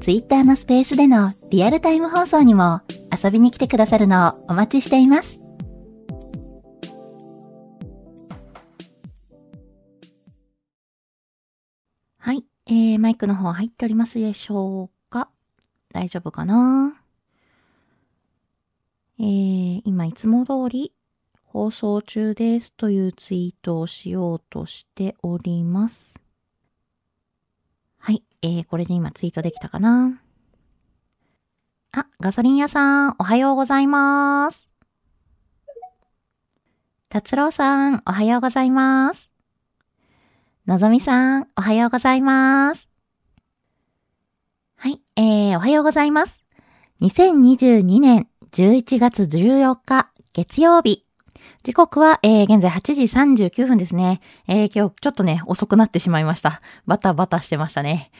Twitter のスペースでのリアルタイム放送にも遊びに来てくださるのをお待ちしています。はい、えー、マイクの方入っておりますでしょうか？大丈夫かな？えー、今いつも通り放送中ですというツイートをしようとしております。えー、これで今ツイートできたかな？あ、ガソリン屋さん、おはようございます。達郎さん、おはようございます。のぞみさん、おはようございます。はい、えー、おはようございます。2022年11月14日、月曜日。時刻は、えー、現在8時39分ですね。えー、今日ちょっとね、遅くなってしまいました。バタバタしてましたね。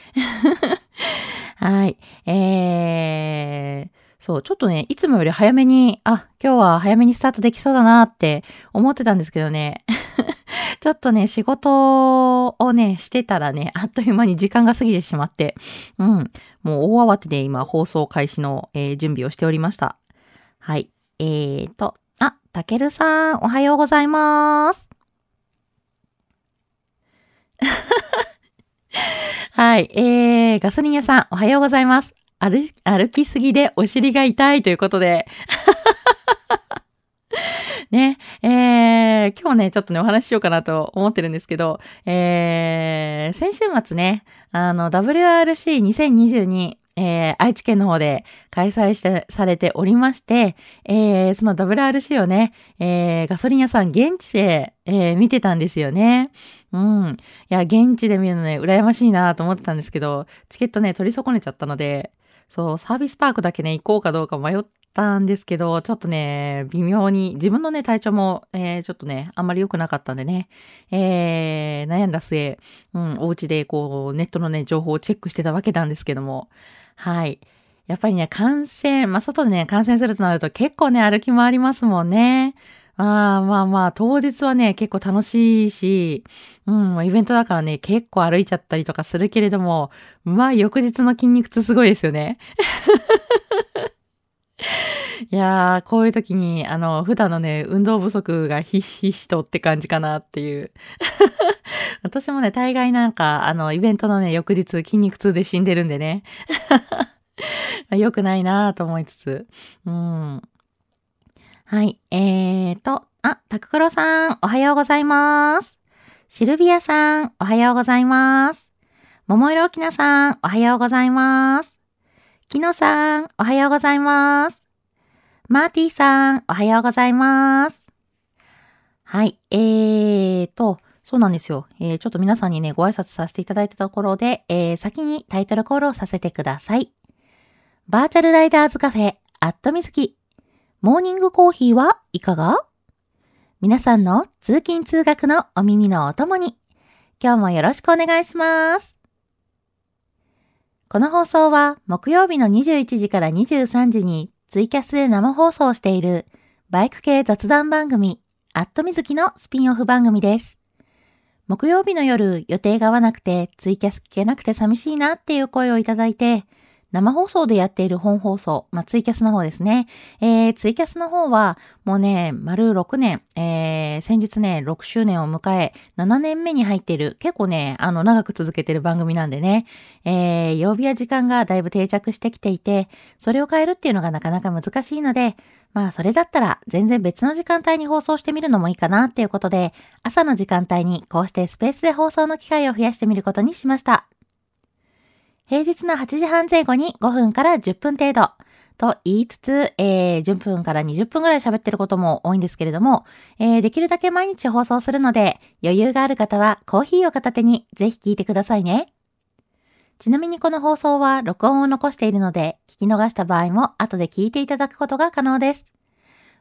はい。えー、そう、ちょっとね、いつもより早めに、あ、今日は早めにスタートできそうだなって思ってたんですけどね。ちょっとね、仕事をね、してたらね、あっという間に時間が過ぎてしまって、うん、もう大慌てで今放送開始の、えー、準備をしておりました。はい。えーと、たけるさん、おはようございます。はい。えー、ガソリン屋さん、おはようございます。歩、歩きすぎでお尻が痛いということで。ね、えー、今日ね、ちょっとね、お話ししようかなと思ってるんですけど、えー、先週末ね、あの、WRC2022、えー、愛知県の方で開催して、されておりまして、えー、その WRC をね、えー、ガソリン屋さん現地で、えー、見てたんですよね。うん。いや、現地で見るのね、羨ましいなと思ってたんですけど、チケットね、取り損ねちゃったので、そう、サービスパークだけね、行こうかどうか迷ったんですけど、ちょっとね、微妙に、自分のね、体調も、えー、ちょっとね、あんまり良くなかったんでね、えー、悩んだ末、うん、お家でこう、ネットのね、情報をチェックしてたわけなんですけども、はい。やっぱりね、感染、まあ、外でね、感染するとなると結構ね、歩き回りますもんね。まあまあまあ、当日はね、結構楽しいし、うん、イベントだからね、結構歩いちゃったりとかするけれども、まあ、翌日の筋肉痛すごいですよね。いやー、こういう時に、あの、普段のね、運動不足がひしひしとって感じかなっていう。私もね、大概なんか、あの、イベントのね、翌日筋肉痛で死んでるんでね。良くないなぁと思いつつ。うん。はい。えーと、あ、タククロさん、おはようございます。シルビアさん、おはようございます。桃色きなさん、おはようございます。きのさん、おはようございます。マーティーさん、おはようございます。はい。えーと、そうなんですよ。えー、ちょっと皆さんにね、ご挨拶させていただいたところで、えー、先にタイトルコールをさせてください。バーチャルライダーズカフェ、アットミズキ。モーニングコーヒーはいかが？皆さんの通勤通学のお耳のお供に、今日もよろしくお願いします。この放送は木曜日の21時から23時にツイキャスで生放送しているバイク系雑談番組、アットミズキのスピンオフ番組です。木曜日の夜予定が合わなくてツイキャス聞けなくて寂しいなっていう声をいただいて、生放送でやっている本放送、まあ、ツイキャスの方ですね。えー、ツイキャスの方は、もうね、丸6年、えー、先日ね、6周年を迎え、7年目に入っている、結構ね、あの、長く続けてる番組なんでね、えー、曜日や時間がだいぶ定着してきていて、それを変えるっていうのがなかなか難しいので、まあ、それだったら、全然別の時間帯に放送してみるのもいいかなっていうことで、朝の時間帯にこうしてスペースで放送の機会を増やしてみることにしました。平日の8時半前後に5分から10分程度。と言いつつ、えー、10分から20分ぐらい喋ってることも多いんですけれども、えー、できるだけ毎日放送するので、余裕がある方はコーヒーを片手にぜひ聞いてくださいね。ちなみにこの放送は録音を残しているので、聞き逃した場合も後で聞いていただくことが可能です。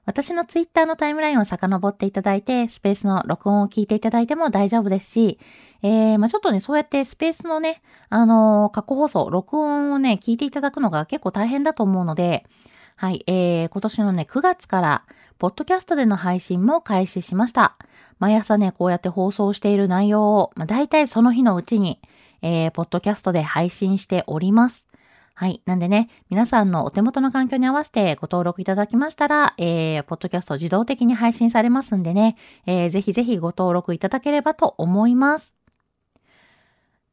私のツイッターのタイムラインを遡っていただいて、スペースの録音を聞いていただいても大丈夫ですし、えー、まあ、ちょっとね、そうやってスペースのね、あのー、過去放送、録音をね、聞いていただくのが結構大変だと思うので、はい、えー、今年のね、9月から、ポッドキャストでの配信も開始しました。毎朝ね、こうやって放送している内容を、まあ、大体その日のうちに、えー、ポッドキャストで配信しております。はい。なんでね、皆さんのお手元の環境に合わせてご登録いただきましたら、えー、ポッドキャスト自動的に配信されますんでね、えー、ぜひぜひご登録いただければと思います。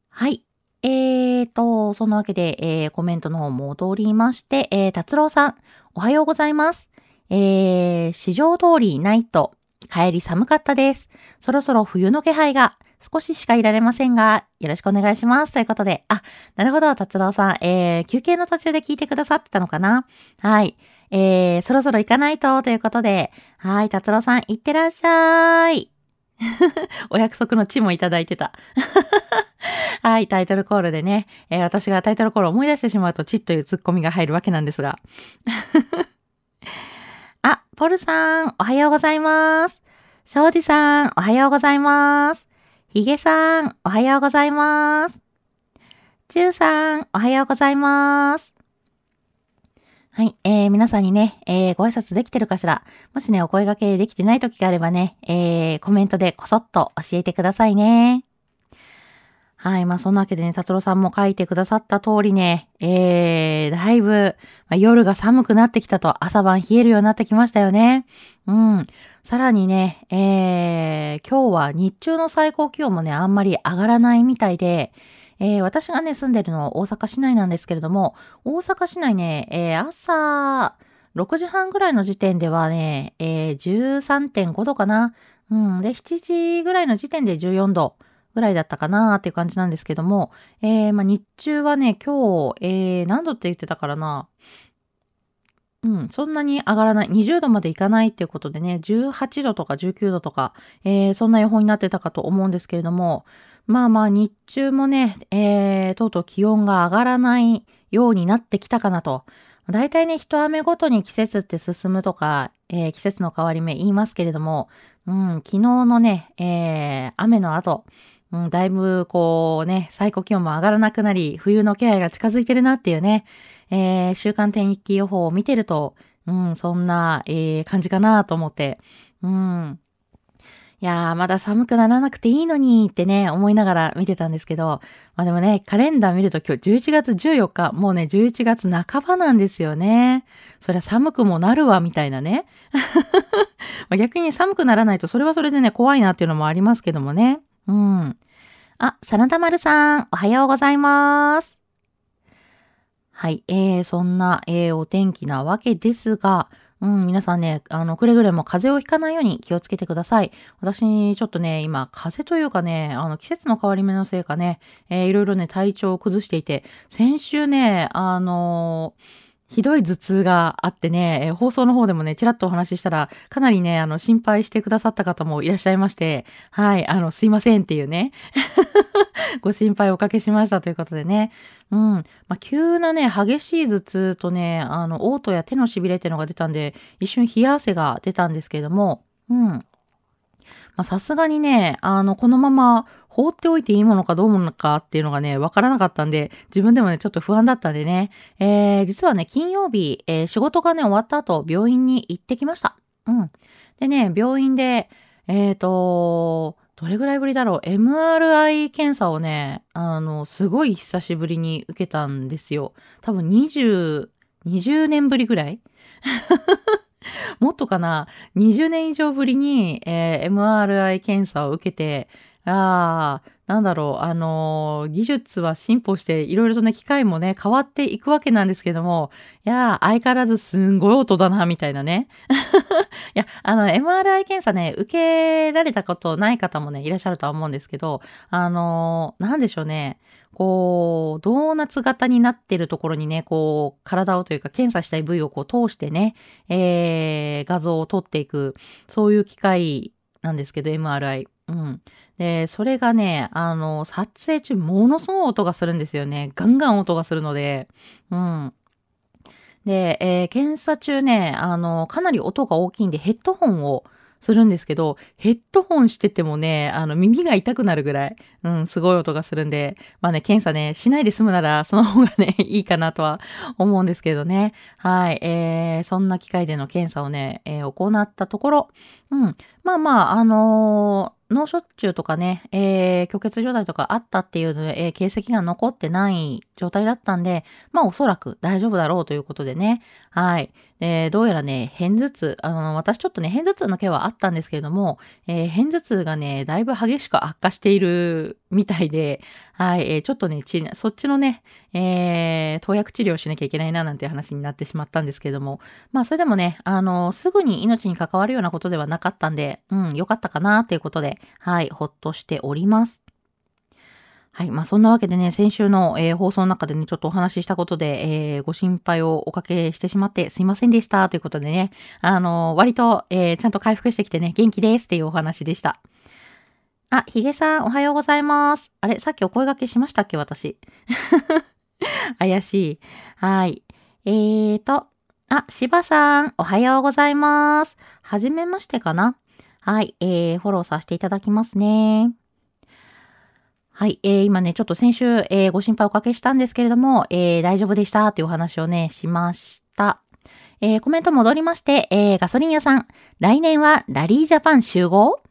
はい。えーと、そのわけで、えー、コメントの方戻りまして、えー、達郎さん、おはようございます。えー、市場通りナイト、帰り寒かったです。そろそろ冬の気配が。少ししかいられませんが、よろしくお願いします。ということで、あ、なるほど、達郎さん、えー、休憩の途中で聞いてくださってたのかな？はい。えー、そろそろ行かないと、ということで、はい、達郎さん、行ってらっしゃい。お約束の地もいただいてた。はい、タイトルコールでね、えー、私がタイトルコールを思い出してしまうと、チッというツッコミが入るわけなんですが。あ、ポルさん、おはようございます。庄司さん、おはようございます。ひげさん、おはようございます。ちゅうさん、おはようございます。はい、えー、皆さんにね、えー、ご挨拶できてるかしらもしね、お声掛けできてない時があればね、えー、コメントでこそっと教えてくださいね。はい。まあ、そんなわけでね、達郎さんも書いてくださった通りね、えー、だいぶ、まあ、夜が寒くなってきたと朝晩冷えるようになってきましたよね。うん。さらにね、えー、今日は日中の最高気温もね、あんまり上がらないみたいで、えー、私がね、住んでるのは大阪市内なんですけれども、大阪市内ね、えー、朝6時半ぐらいの時点ではね、えー、13.5度かな。うん。で、7時ぐらいの時点で14度ぐらいだったかなっていう感じなんですけども、えー、まあ、日中はね、今日、えー、何度って言ってたからな。うん、そんなに上がらない。20度までいかないっていうことでね、18度とか19度とか、えー、そんな予報になってたかと思うんですけれども、まあまあ日中もね、えー、とうとう気温が上がらないようになってきたかなと。大体ね、一雨ごとに季節って進むとか、えー、季節の変わり目言いますけれども、うん、昨日のね、えー、雨の後、うん、だいぶこうね、最高気温も上がらなくなり、冬の気配が近づいてるなっていうね、えー、週間天気予報を見てると、うん、そんな、えー、感じかなと思って、うん。いやー、まだ寒くならなくていいのにってね、思いながら見てたんですけど、まあでもね、カレンダー見ると今日11月14日、もうね、11月半ばなんですよね。そりゃ寒くもなるわ、みたいなね。ま逆に寒くならないと、それはそれでね、怖いなっていうのもありますけどもね。うん。あ、サナダマルさん、おはようございます。はい。えー、そんな、えー、お天気なわけですが、うん、皆さんね、あの、くれぐれも風邪をひかないように気をつけてください。私、ちょっとね、今、風邪というかね、あの、季節の変わり目のせいかね、えー、いろいろね、体調を崩していて、先週ね、あのーひどい頭痛があってね、え放送の方でもね、ちらっとお話ししたら、かなりね、あの、心配してくださった方もいらっしゃいまして、はい、あの、すいませんっていうね、ご心配おかけしましたということでね、うん。まあ、急なね、激しい頭痛とね、あの、嘔吐や手の痺れっていうのが出たんで、一瞬冷や汗が出たんですけれども、うん。まあ、さすがにね、あの、このまま放っておいていいものかどうものかっていうのがね、わからなかったんで、自分でもね、ちょっと不安だったんでね、えー、実はね、金曜日、えー、仕事がね、終わった後、病院に行ってきました。うん。でね、病院で、えっ、ー、と、どれぐらいぶりだろう ?MRI 検査をね、あの、すごい久しぶりに受けたんですよ。多分20、20年ぶりぐらい？もっとかな ?20 年以上ぶりに、えー、MRI 検査を受けて、ああ、なんだろう、あのー、技術は進歩して、いろいろとね、機械もね、変わっていくわけなんですけども、いや相変わらずすんごい音だな、みたいなね。いや、あの、MRI 検査ね、受けられたことない方もね、いらっしゃるとは思うんですけど、あのー、なんでしょうね。こう、ドーナツ型になってるところにね、こう、体をというか検査したい部位をこう通してね、えー、画像を撮っていく、そういう機械なんですけど、MRI。うん。で、それがね、あの、撮影中ものすごい音がするんですよね。ガンガン音がするので、うん。で、えー、検査中ね、あの、かなり音が大きいんでヘッドホンをするんですけど、ヘッドホンしててもね、あの、耳が痛くなるぐらい、うん、すごい音がするんで、まあね、検査ね、しないで済むなら、その方がね、いいかなとは思うんですけどね。はい、えー、そんな機械での検査をね、えー、行ったところ、うん、まあまあ、あのー脳卒中とかね、えー、虚血状態とかあったっていうので、えー、形跡が残ってない状態だったんで、まあおそらく大丈夫だろうということでね。はい。で、どうやらね、片頭痛、あの、私ちょっとね、片頭痛の件はあったんですけれども、えー、片頭痛がね、だいぶ激しく悪化しているみたいで、はい、えー、ちょっとね、そっちのね、えー、投薬治療しなきゃいけないななんて話になってしまったんですけれども、まあそれでもね、あの、すぐに命に関わるようなことではなかったんで、うん、良かったかなということで、はい、ほっとしております。はい。まあ、そんなわけでね、先週の、えー、放送の中でね、ちょっとお話ししたことで、えー、ご心配をおかけしてしまってすいませんでした。ということでね、あのー、割と、え、ちゃんと回復してきてね、元気ですっていうお話でした。あ、ヒゲさん、おはようございます。あれ、さっきお声掛けしましたっけ、私？怪しい。はい。えーと、あ、芝さん、おはようございます。はじめましてかな？はい、えー、フォローさせていただきますね。はい、えー、今ね、ちょっと先週、えー、ご心配おかけしたんですけれども、えー、大丈夫でしたというお話をね、しました。えー、コメント戻りまして、えー、ガソリン屋さん、来年はラリージャパン集合？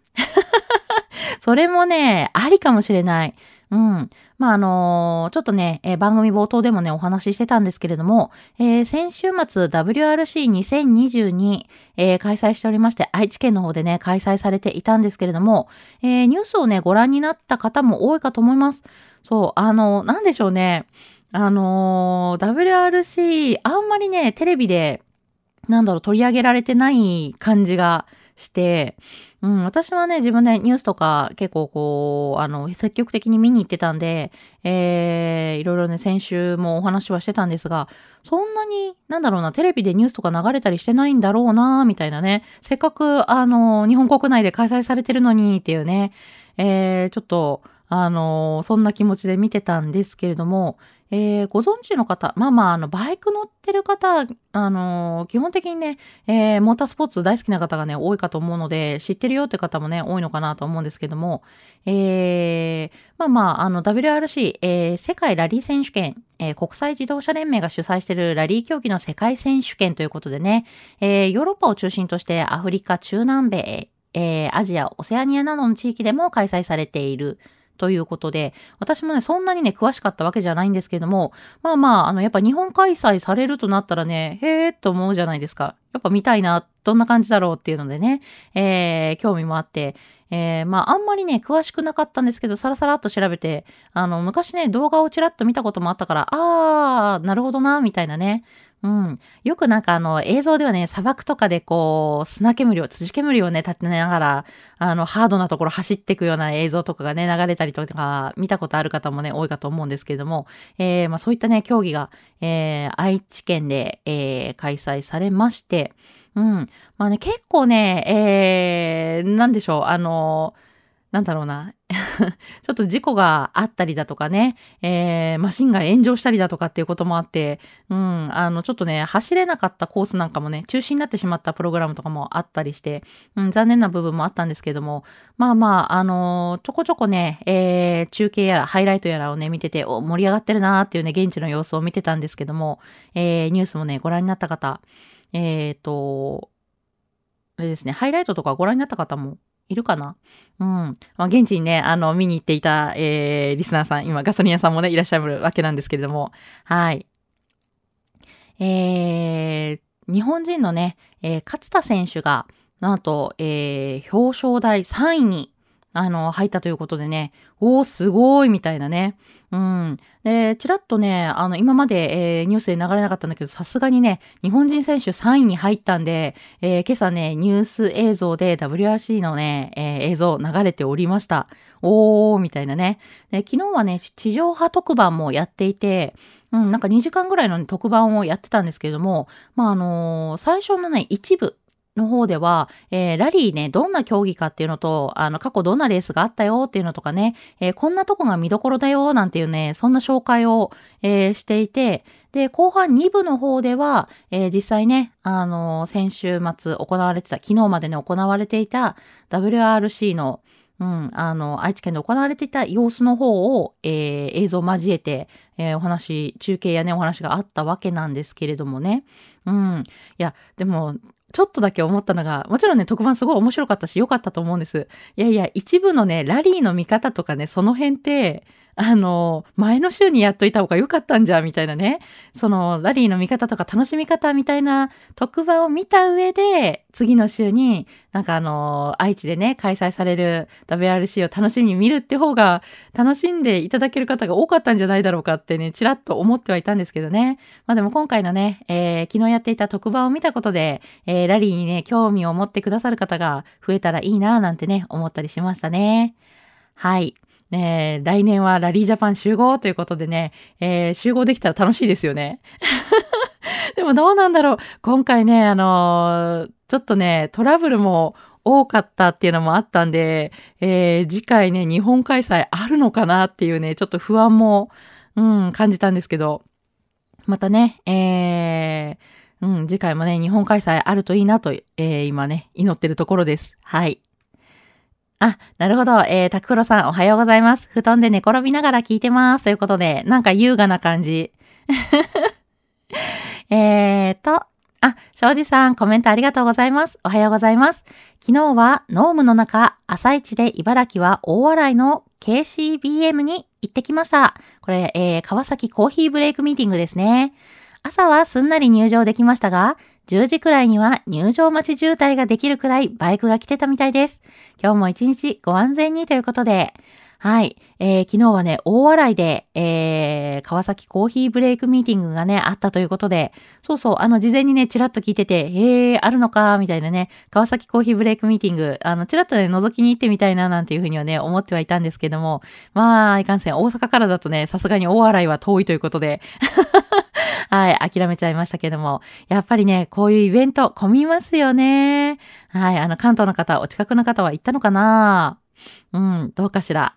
それもね、ありかもしれない。うん。まあ、あのー、ちょっとね、えー、番組冒頭でもね、お話ししてたんですけれども、えー、先週末 WRC2022、え開催しておりまして、愛知県の方でね、開催されていたんですけれども、えニュースをね、ご覧になった方も多いかと思います。そう、あのなんでしょうね。あの WRC、あんまりね、テレビで、なんだろう、取り上げられてない感じがして、うん、私はね、自分でニュースとか結構こう、あの、積極的に見に行ってたんで、えー、いろいろね、先週もお話はしてたんですが、そんなに、なんだろうな、テレビでニュースとか流れたりしてないんだろうな、みたいなね、せっかく、あの、日本国内で開催されてるのにっていうね、えー、ちょっと、あの、そんな気持ちで見てたんですけれども、えー、ご存知の方、まあまあ、あの、バイク乗ってる方、あのー、基本的にね、えー、モータースポーツ大好きな方がね、多いかと思うので、知ってるよって方もね、多いのかなと思うんですけども、えー、まあまあ、あの、WRC、えー、世界ラリー選手権、えー、国際自動車連盟が主催しているラリー競技の世界選手権ということでね、えー、ヨーロッパを中心としてアフリカ、中南米、えー、アジア、オセアニアなどの地域でも開催されているということで、私もね、そんなにね、詳しかったわけじゃないんですけども、まあまあ、あの、やっぱ日本開催されるとなったらね、へえーって思うじゃないですか。やっぱ見たいな、どんな感じだろうっていうのでね、えー、興味もあって、えー、まあ、あんまりね、詳しくなかったんですけど、さらさらっと調べて、あの、昔ね、動画をちらっと見たこともあったから、あー、なるほどな、みたいなね。うん。よくなんかあの映像ではね、砂漠とかでこう、砂煙を、土煙をね、立てながら、あの、ハードなところ走っていくような映像とかがね、流れたりとか、見たことある方もね、多いかと思うんですけれども、えー、まあそういったね、競技が、えー、愛知県で、えー、開催されまして、うん。まあね、結構ね、えー、なんでしょう、あのーなんだろうな。ちょっと事故があったりだとかね、えー、マシンが炎上したりだとかっていうこともあって、うん、あの、ちょっとね、走れなかったコースなんかもね、中止になってしまったプログラムとかもあったりして、うん、残念な部分もあったんですけども、まあまあ、あのー、ちょこちょこね、えー、中継やら、ハイライトやらをね、見てて、お、盛り上がってるなーっていうね、現地の様子を見てたんですけども、えー、ニュースもね、ご覧になった方、えっ、ー、と、あれですね、ハイライトとかご覧になった方もいるかな？うん。まあ、現地にね、あの、見に行っていた、えー、リスナーさん、今、ガソリン屋さんもね、いらっしゃるわけなんですけれども、はい。えー、日本人のね、えー、勝田選手が、なんと、えー、表彰台3位にあの、入ったということでね、おー、すごいみたいなね。うん。で、ちらっとね、あの、今まで、えー、ニュースで流れなかったんだけど、さすがにね、日本人選手3位に入ったんで、えー、今朝ね、ニュース映像で WRC のね、えー、映像流れておりました。おー、みたいなね。で、昨日はね、地上波特番もやっていて、うん、なんか2時間ぐらいの、特番をやってたんですけれども、まあ、あのー、最初のね、一部、の方では、えー、ラリーね、どんな競技かっていうのと、あの、過去どんなレースがあったよっていうのとかね、えー、こんなとこが見どころだよなんていうね、そんな紹介を、えー、していて、で、後半2部の方では、え実際ね、あの先週末行われてた、昨日までね、行われていた WRC の、うん、あの、愛知県で行われていた様子の方を、えー、映像を交えて、えー、お話、中継やね、お話があったわけなんですけれどもね。うん。いや、でも、ちょっとだけ思ったのが、もちろんね、特番すごい面白かったし、良かったと思うんです。いやいや、一部のね、ラリーの見方とかね、その辺って、あの、前の週にやっといた方が良かったんじゃ、みたいなね。その、ラリーの見方とか楽しみ方みたいな特番を見た上で、次の週に、なんかあの、愛知でね、開催される WRC を楽しみに見るって方が、楽しんでいただける方が多かったんじゃないだろうかってね、ちらっと思ってはいたんですけどね。まあでも今回のね、えー、昨日やっていた特番を見たことで、えー、ラリーにね、興味を持ってくださる方が増えたらいいななんてね、思ったりしましたね。はい。ね来年はラリージャパン集合ということでね、えー、集合できたら楽しいですよね。でもどうなんだろう。今回ね、あのー、ちょっとね、トラブルも多かったっていうのもあったんで、えー、次回ね、日本開催あるのかなっていうね、ちょっと不安も、うん、感じたんですけど、またね、えー、うん、次回もね、日本開催あるといいなと、えー、今ね、祈ってるところです。はい。あ、なるほど。えー、タククロさんおはようございます。布団で寝転びながら聞いてます。ということで、なんか優雅な感じ。えーと、あ、庄司さん、コメントありがとうございます。おはようございます。昨日は、ノームの中、朝一で茨城は大洗の KCBM に行ってきました。これ、えー、川崎コーヒーブレイクミーティングですね。朝はすんなり入場できましたが、10時くらいには入場待ち渋滞ができるくらいバイクが来てたみたいです。今日も一日ご安全にということで、はい。えー、昨日はね、大洗で、えー、川崎コーヒーブレイクミーティングがね、あったということで、そうそう、あの、事前にね、ちらっと聞いてて、へえ、あるのか、みたいなね、川崎コーヒーブレイクミーティング、あの、ちらっとね、覗きに行ってみたいな、なんていうふうにはね、思ってはいたんですけども、まあ、いかんせん、大阪からだとね、さすがに大洗は遠いということで、はい、諦めちゃいましたけども、やっぱりね、こういうイベント、混みますよね。はい、あの、関東の方、お近くの方は行ったのかなうん、どうかしら。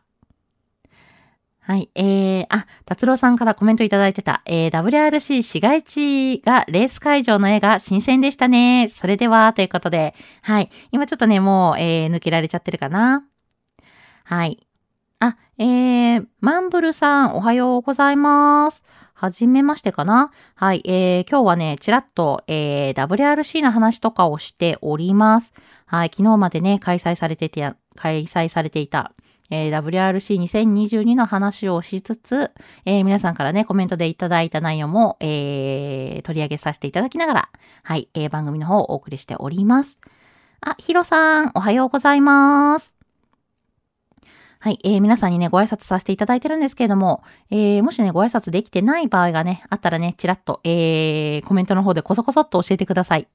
はい。えー、あ、達郎さんからコメントいただいてた、えー、WRC 市街地がレース会場の絵が新鮮でしたね。それでは、ということで、はい。今ちょっとね、もう、えー、抜けられちゃってるかな。はい。あ、えー、マンブルさん、おはようございます。はじめましてかな？はい、えー、今日はね、ちらっと、えー、WRC の話とかをしております。はい、昨日までね、開催されてて、開催されていた、えー、WRC2022 の話をしつつ、えー、皆さんからね、コメントでいただいた内容も、えー、取り上げさせていただきながら、はい、えー、番組の方をお送りしております。あ、ヒロさん、おはようございます。はい、えー、皆さんにね、ご挨拶させていただいてるんですけれども、えー、もしね、ご挨拶できてない場合がね、あったらね、ちらっと、えー、コメントの方でこそこそっと教えてください。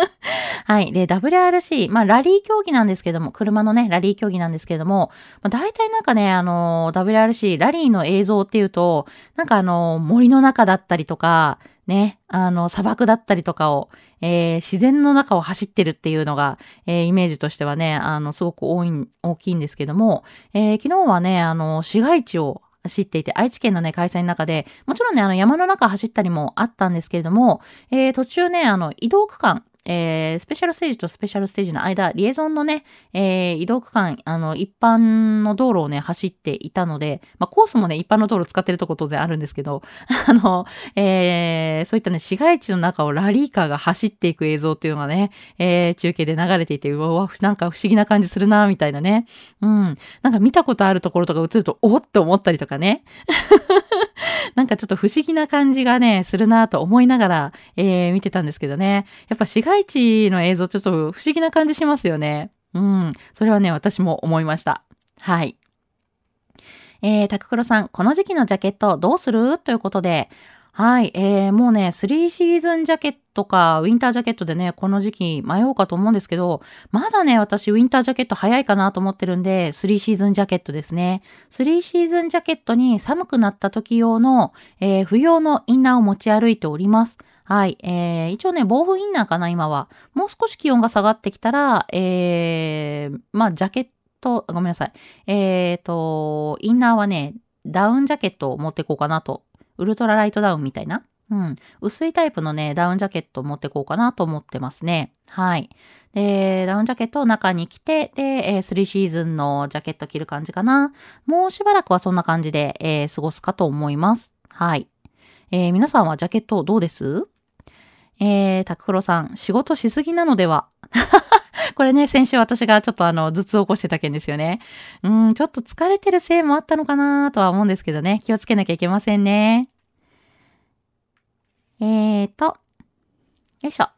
はい。で、WRC、まあ、ラリー競技なんですけども、車のね、ラリー競技なんですけれども、まあ、大体なんかね、あの、WRC、ラリーの映像っていうと、なんかあの、森の中だったりとか、ね、あの、砂漠だったりとかを、えー、自然の中を走ってるっていうのが、えー、イメージとしてはね、あの、すごく多い、大きいんですけども、えー、昨日はね、あの、市街地を走っていて、愛知県のね、開催の中で、もちろんね、あの、山の中走ったりもあったんですけれども、えー、途中ね、あの、移動区間、えー、スペシャルステージとスペシャルステージの間、リエゾンのね、えー、移動区間、あの、一般の道路をね、走っていたので、まあ、コースもね、一般の道路使ってるとこ当然あるんですけど、あの、えー、そういったね、市街地の中をラリーカーが走っていく映像っていうのがね、えー、中継で流れていて、うわ、なんか不思議な感じするな、みたいなね。うん。なんか見たことあるところとか映ると、おって思ったりとかね。なんかちょっと不思議な感じがね、するなと思いながら、えー、見てたんですけどね。やっぱ市街地の映像ちょっと不思議な感じしますよね。うん。それはね、私も思いました。はい。えー、タククロさん、この時期のジャケットどうする？ということで、はい、えー、もうね、3シーズンジャケットか、ウィンタージャケットでね、この時期迷おうかと思うんですけど、まだね、私、ウィンタージャケット早いかなと思ってるんで、3シーズンジャケットですね。3シーズンジャケットに寒くなった時用の、えー、冬用のインナーを持ち歩いております。はい。えー、一応ね、防風インナーかな、今は。もう少し気温が下がってきたら、えー、まあ、ジャケット、ごめんなさい。えーと、インナーはね、ダウンジャケットを持っていこうかなとウルトラライトダウンみたいな？うん。薄いタイプのね、ダウンジャケットを持ってこうかなと思ってますね。はい。で、ダウンジャケットを中に着て、で、えー、3シーズンのジャケット着る感じかな。もうしばらくはそんな感じで、えー、過ごすかと思います。はい。えー、皆さんはジャケットどうです？えー、タクフロさん、仕事しすぎなのでは？これね、先週私がちょっとあの、頭痛を起こしてた件ですよね。うん、ちょっと疲れてるせいもあったのかなとは思うんですけどね。気をつけなきゃいけませんね。えーと、よいしょ。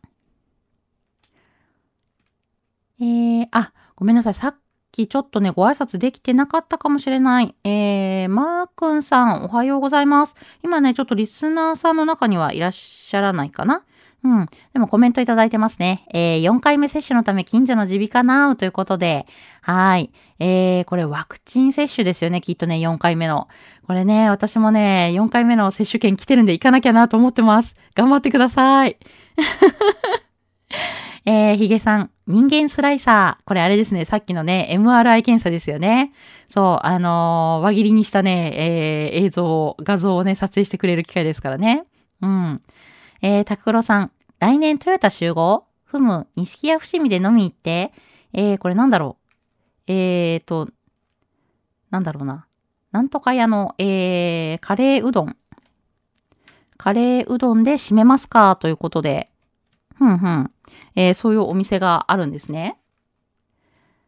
えー、あ、ごめんなさい。さっきちょっとね、ご挨拶できてなかったかもしれない。えー、マーくんさん、おはようございます。今ね、ちょっとリスナーさんの中にはいらっしゃらないかなうん。でもコメントいただいてますね。えー、4回目接種のため近所の耳鼻科なうということで、はい。えー、これワクチン接種ですよね、きっとね、4回目の。これね、私もね、4回目の接種券来てるんで行かなきゃなと思ってます。頑張ってください。えー、ヒゲさん、人間スライサー。これあれですね、さっきのね、MRI 検査ですよね。そう、あのー、輪切りにしたね、えー、映像、画像をね、撮影してくれる機会ですからね。うん。えー、タクロさん、来年トヨタ集合？ふむ、錦屋伏見で飲み行って、えー、これなんだろう？えーと、なんだろうな。なんとか屋の、えー、カレーうどん。カレーうどんで締めますか？ということで。ふんふん。えー、そういうお店があるんですね。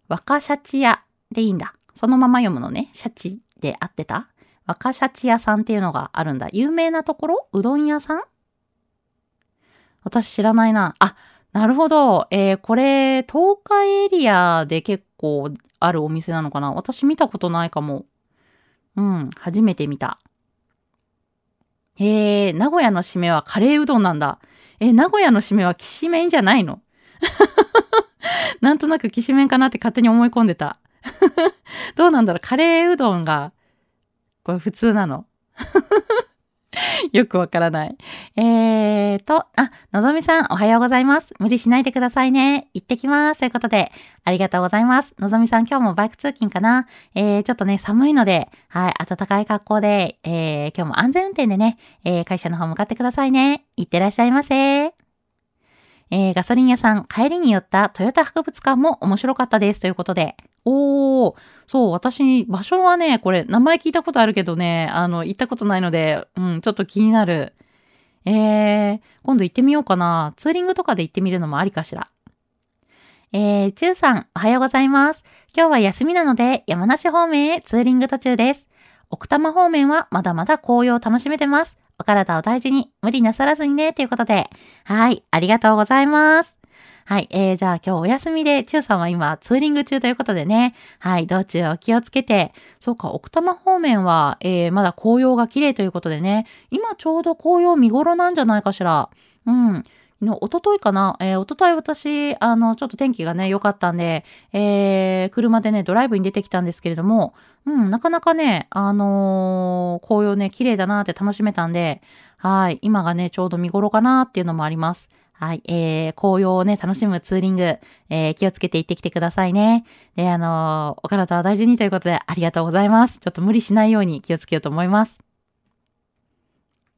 若シャチ屋でいいんだ。そのまま読むのね。シャチで合ってた若シャチ屋さんっていうのがあるんだ。有名なところ？うどん屋さん？私知らないな。あ、なるほど。えー、これ、東海エリアで結構あるお店なのかな？私見たことないかも。うん、初めて見た。へえ、名古屋の締めはカレーうどんなんだ。え、名古屋の締めはきしめんじゃないの？なんとなくきしめんかなって勝手に思い込んでた。どうなんだろう？カレーうどんが、これ普通なの？よくわからない。えーと、あ、のぞみさん、おはようございます。無理しないでくださいね。行ってきます。ということで、ありがとうございます。のぞみさん、今日もバイク通勤かなえー、ちょっとね、寒いので、はい、暖かい格好で、えー、今日も安全運転でね、えー、会社の方向かってくださいね。行ってらっしゃいませ。えー、ガソリン屋さん、帰りに寄ったトヨタ博物館も面白かったです。ということで、おー、そう、私、場所はね、これ、名前聞いたことあるけどね、あの、行ったことないので、うん、ちょっと気になる。えー、今度行ってみようかな。ツーリングとかで行ってみるのもありかしら。えー、ちゅうさん、おはようございます。今日は休みなので、山梨方面へツーリング途中です。奥多摩方面はまだまだ紅葉を楽しめてます。お体を大事に、無理なさらずにね、ということで。はい、ありがとうございます。はい。えー、じゃあ今日お休みで、ちゅうさんは今ツーリング中ということでね。はい。道中お気をつけて。そうか、奥多摩方面は、えー、まだ紅葉が綺麗ということでね。今ちょうど紅葉見頃なんじゃないかしら。うん。の、おとといかなえー、おととい私、あの、ちょっと天気がね、良かったんで、えー、車でね、ドライブに出てきたんですけれども、うん、なかなかね、あのー、紅葉ね、綺麗だなって楽しめたんで、はい、今がね、ちょうど見頃かなっていうのもあります。はい、えー、紅葉をね、楽しむツーリング、えー、気をつけて行ってきてくださいね。で、あのー、お体は大事にということで、ありがとうございます。ちょっと無理しないように気をつけようと思います。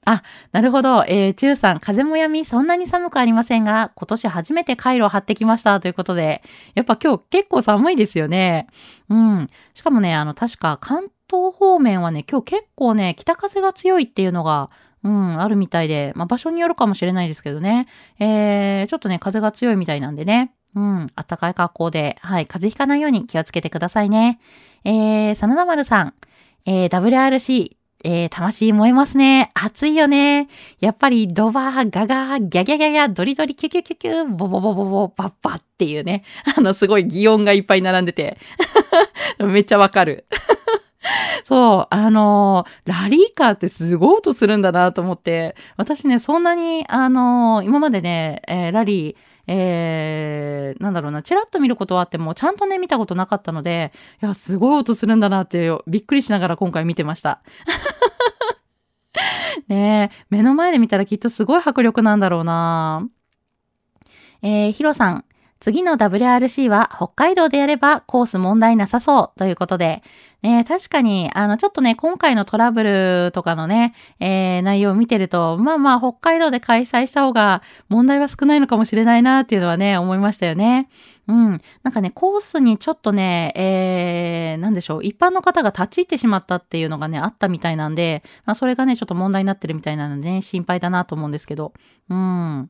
あ、なるほど。えー、中さん、風もやみ、そんなに寒くありませんが、今年初めてカイロを貼ってきましたということで、やっぱ今日結構寒いですよね。うん。しかもね、あの、確か関東方面はね、今日結構ね、北風が強いっていうのが、うん、あるみたいで、まあ場所によるかもしれないですけどね。えー、ちょっとね、風が強いみたいなんでね。うん、暖かい格好で、はい、風邪ひかないように気をつけてくださいね。えー、真田丸さん、えー、WRC、えー、魂燃えますね。暑いよね。やっぱりドバー、ガガー、ギャギャギャギャ、ドリドリ、キュキュキュキュ、ボボボボボ、バッバっていうね。あの、すごい擬音がいっぱい並んでて。めっちゃわかる。そう、あのー、ラリーカーってすごい音するんだなと思って、私ね、そんなに、あのー、今までね、えー、ラリー、えー、なんだろうな、ちらっと見ることはあっても、ちゃんとね、見たことなかったので、いや、すごい音するんだなって、びっくりしながら今回見てました。ねえ、目の前で見たらきっとすごい迫力なんだろうな。えー、ヒロさん、次の WRC は北海道でやればコース問題なさそうということで、ね、確かに、あの、ちょっとね、今回のトラブルとかのね、えー、内容を見てると、まあまあ、北海道で開催した方が問題は少ないのかもしれないなっていうのはね、思いましたよね。うん。なんかね、コースにちょっとね、えー、なんでしょう、一般の方が立ち入ってしまったっていうのがね、あったみたいなんで、まあ、それがね、ちょっと問題になってるみたいなのでね、心配だなと思うんですけど。うん。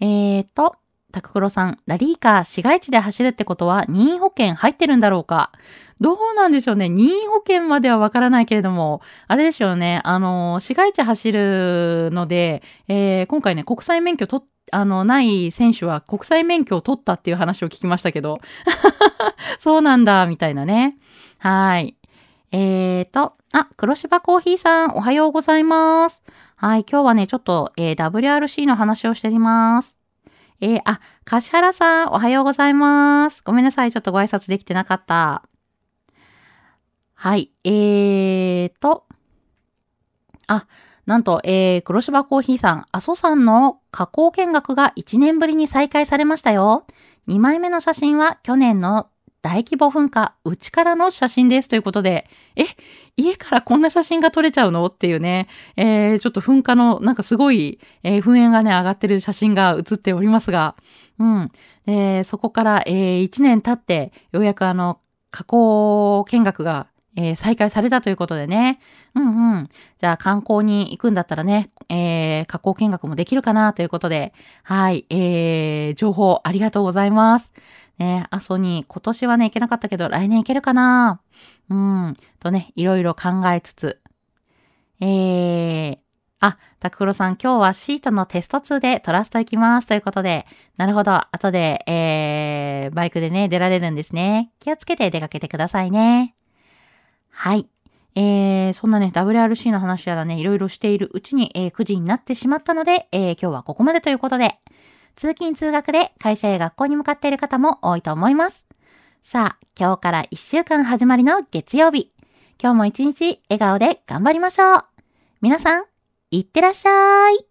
えーと、タククロさん、ラリーカー、市街地で走るってことは任意保険入ってるんだろうか？どうなんでしょうね。任意保険まではわからないけれども、あれでしょうね。あの、市街地走るので、えー、今回ね、国際免許取っあの、ない選手は国際免許を取ったっていう話を聞きましたけど。そうなんだ、みたいなね。はい。えーと、あ、黒芝コーヒーさん、おはようございます。はい、今日はね、ちょっと、えー、WRC の話をしております。えー、あ、柏原さん、おはようございます。ごめんなさい、ちょっとご挨拶できてなかった。はい。えーと、あ、なんと、えー、黒芝コーヒーさん、阿蘇山の加工見学が1年ぶりに再開されましたよ。2枚目の写真は去年の大規模噴火、内からの写真ですということで、え、家からこんな写真が撮れちゃうの？っていうね、えー、ちょっと噴火の、なんかすごい、えー、噴煙がね、上がってる写真が写っておりますが、うん。えー、そこから、えー、1年経って、ようやくあの、加工見学がえー、再開されたということでね。うんうん。じゃあ観光に行くんだったらね、えー、加工見学もできるかなということで、はい、えー、情報ありがとうございます。ね、阿蘇に今年はね、行けなかったけど、来年行けるかなうん、とね、いろいろ考えつつ。えー、あ、タククロさん、今日はシートのテスト2でトラスト行きます。ということで、なるほど、後で、えー、バイクでね、出られるんですね。気をつけて出かけてくださいね。はい。えー、そんなね、WRC の話やらね、いろいろしているうちに、えー、9時になってしまったので、えー、今日はここまでということで、通勤通学で会社や学校に向かっている方も多いと思います。さあ、今日から1週間始まりの月曜日。今日も一日笑顔で頑張りましょう。皆さん、いってらっしゃい。